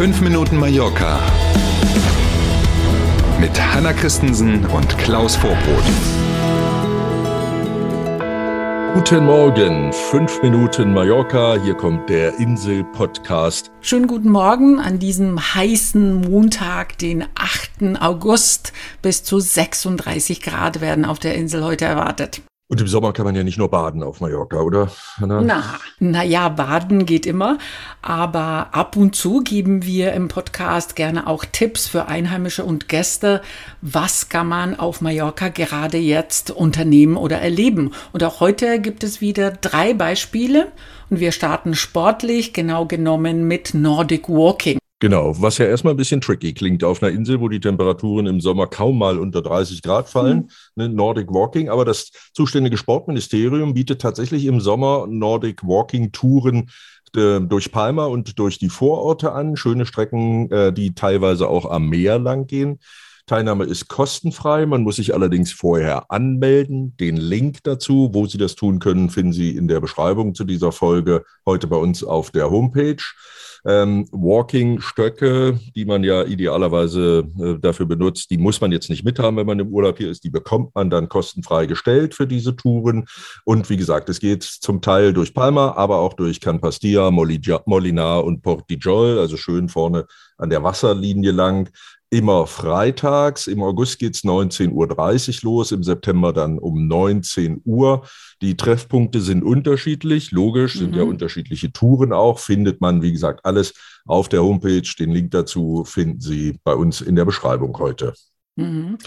5 Minuten Mallorca mit Hanna Christensen und Klaus Vorbrot. Guten Morgen, 5 Minuten Mallorca, hier kommt der Insel-Podcast. Schönen guten Morgen an diesem heißen Montag, den 8. August. Bis zu 36 Grad werden auf der Insel heute erwartet. Und im Sommer kann man ja nicht nur baden auf Mallorca, oder? Na, na ja, baden geht immer. Aber ab und zu geben wir im Podcast gerne auch Tipps für Einheimische und Gäste. Was kann man auf Mallorca gerade jetzt unternehmen oder erleben? Und auch heute gibt es wieder drei Beispiele. Und wir starten sportlich, genau genommen mit Nordic Walking. Genau, was ja erstmal ein bisschen tricky klingt auf einer Insel, wo die Temperaturen im Sommer kaum mal unter 30 Grad fallen, mhm. ne, Nordic Walking. Aber das zuständige Sportministerium bietet tatsächlich im Sommer Nordic Walking Touren äh, durch Palma und durch die Vororte an. Schöne Strecken, äh, die teilweise auch am Meer lang gehen. Teilnahme ist kostenfrei. Man muss sich allerdings vorher anmelden. Den Link dazu, wo Sie das tun können, finden Sie in der Beschreibung zu dieser Folge heute bei uns auf der Homepage. Ähm, Walking-Stöcke, die man ja idealerweise äh, dafür benutzt, die muss man jetzt nicht mithaben, wenn man im Urlaub hier ist. Die bekommt man dann kostenfrei gestellt für diese Touren. Und wie gesagt, es geht zum Teil durch Palma, aber auch durch Can Pastilla, Molinar und Port Dijol, also schön vorne an der Wasserlinie lang immer freitags. Im August geht es 19.30 Uhr los, im September dann um 19 Uhr. Die Treffpunkte sind unterschiedlich, logisch, sind mhm. ja unterschiedliche Touren auch. Findet man, wie gesagt, alles auf der Homepage. Den Link dazu finden Sie bei uns in der Beschreibung heute. Mhm.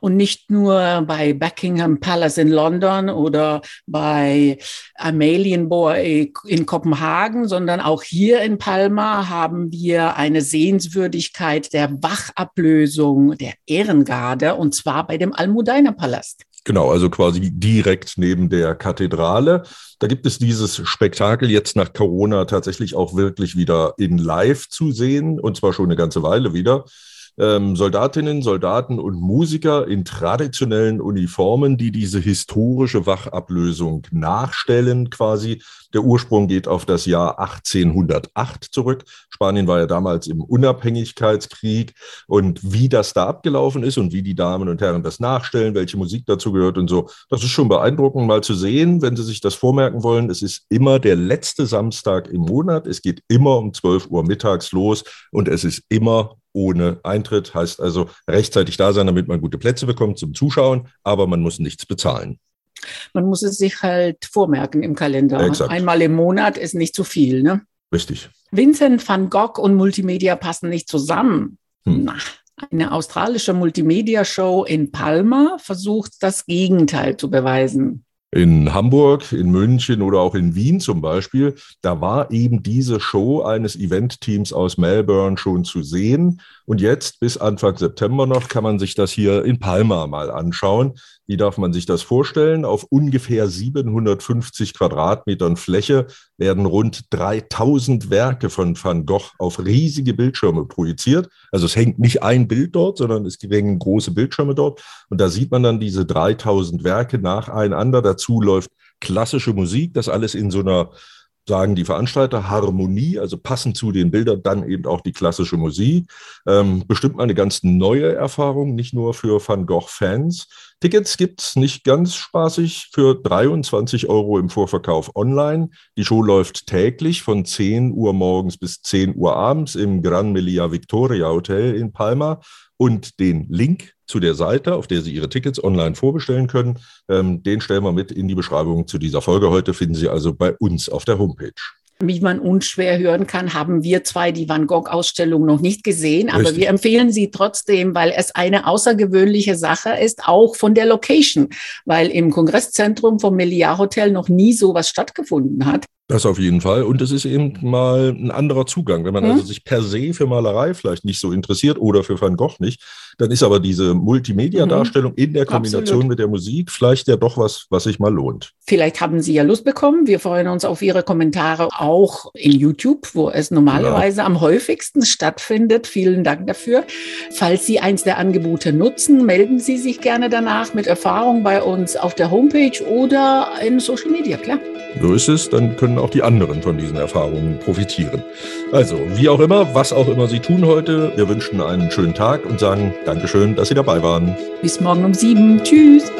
Und nicht nur bei Buckingham Palace in London oder bei Amalienborg in Kopenhagen, sondern auch hier in Palma haben wir eine Sehenswürdigkeit der Wachablösung der Ehrengarde und zwar bei dem Almudainer Palast. Genau, also quasi direkt neben der Kathedrale. Da gibt es dieses Spektakel jetzt nach Corona tatsächlich auch wirklich wieder in Live zu sehen und zwar schon eine ganze Weile wieder ähm, Soldatinnen, Soldaten und Musiker in traditionellen Uniformen, die diese historische Wachablösung nachstellen quasi. Der Ursprung geht auf das Jahr 1808 zurück. Spanien war ja damals im Unabhängigkeitskrieg und wie das da abgelaufen ist und wie die Damen und Herren das nachstellen, welche Musik dazu gehört und so, das ist schon beeindruckend mal zu sehen, wenn Sie sich das vormerken wollen. Es ist immer der letzte Samstag im Monat. Es geht immer um 12 Uhr mittags los und es ist immer ohne Eintritt. Heißt also rechtzeitig da sein, damit man gute Plätze bekommt zum Zuschauen, aber man muss nichts bezahlen. Man muss es sich halt vormerken im Kalender. Exakt. Einmal im Monat ist nicht zu viel, ne? Richtig. Vincent van Gogh und Multimedia passen nicht zusammen. Hm. Na, eine australische Multimedia-Show in Palma versucht das Gegenteil zu beweisen in Hamburg, in München oder auch in Wien zum Beispiel, da war eben diese Show eines Event-Teams aus Melbourne schon zu sehen. Und jetzt bis Anfang September noch kann man sich das hier in Palma mal anschauen. Wie darf man sich das vorstellen? Auf ungefähr 750 Quadratmetern Fläche werden rund 3000 Werke von Van Gogh auf riesige Bildschirme projiziert. Also es hängt nicht ein Bild dort, sondern es hängen große Bildschirme dort. Und da sieht man dann diese 3000 Werke nacheinander. Dazu läuft klassische Musik, das alles in so einer sagen die Veranstalter, Harmonie, also passend zu den Bildern dann eben auch die klassische Musik. Ähm, bestimmt mal eine ganz neue Erfahrung, nicht nur für Van Gogh-Fans. Tickets gibt es nicht ganz spaßig für 23 Euro im Vorverkauf online. Die Show läuft täglich von 10 Uhr morgens bis 10 Uhr abends im Gran Melia Victoria Hotel in Palma. Und den Link zu der Seite, auf der Sie Ihre Tickets online vorbestellen können, ähm, den stellen wir mit in die Beschreibung zu dieser Folge. Heute finden Sie also bei uns auf der Homepage. Wie man unschwer hören kann, haben wir zwei die Van Gogh-Ausstellung noch nicht gesehen, aber Richtig. wir empfehlen sie trotzdem, weil es eine außergewöhnliche Sache ist, auch von der Location, weil im Kongresszentrum vom Meliá Hotel noch nie sowas stattgefunden hat. Das auf jeden Fall. Und es ist eben mal ein anderer Zugang. Wenn man mhm. also sich per se für Malerei vielleicht nicht so interessiert oder für Van Gogh nicht, dann ist aber diese Multimedia-Darstellung mhm. in der Kombination Absolut. mit der Musik vielleicht ja doch was, was sich mal lohnt. Vielleicht haben Sie ja Lust bekommen. Wir freuen uns auf Ihre Kommentare auch in YouTube, wo es normalerweise ja. am häufigsten stattfindet. Vielen Dank dafür. Falls Sie eins der Angebote nutzen, melden Sie sich gerne danach mit Erfahrung bei uns auf der Homepage oder in Social Media, klar. So ist es. Dann können auch die anderen von diesen Erfahrungen profitieren. Also, wie auch immer, was auch immer Sie tun heute, wir wünschen einen schönen Tag und sagen Dankeschön, dass Sie dabei waren. Bis morgen um sieben. Tschüss.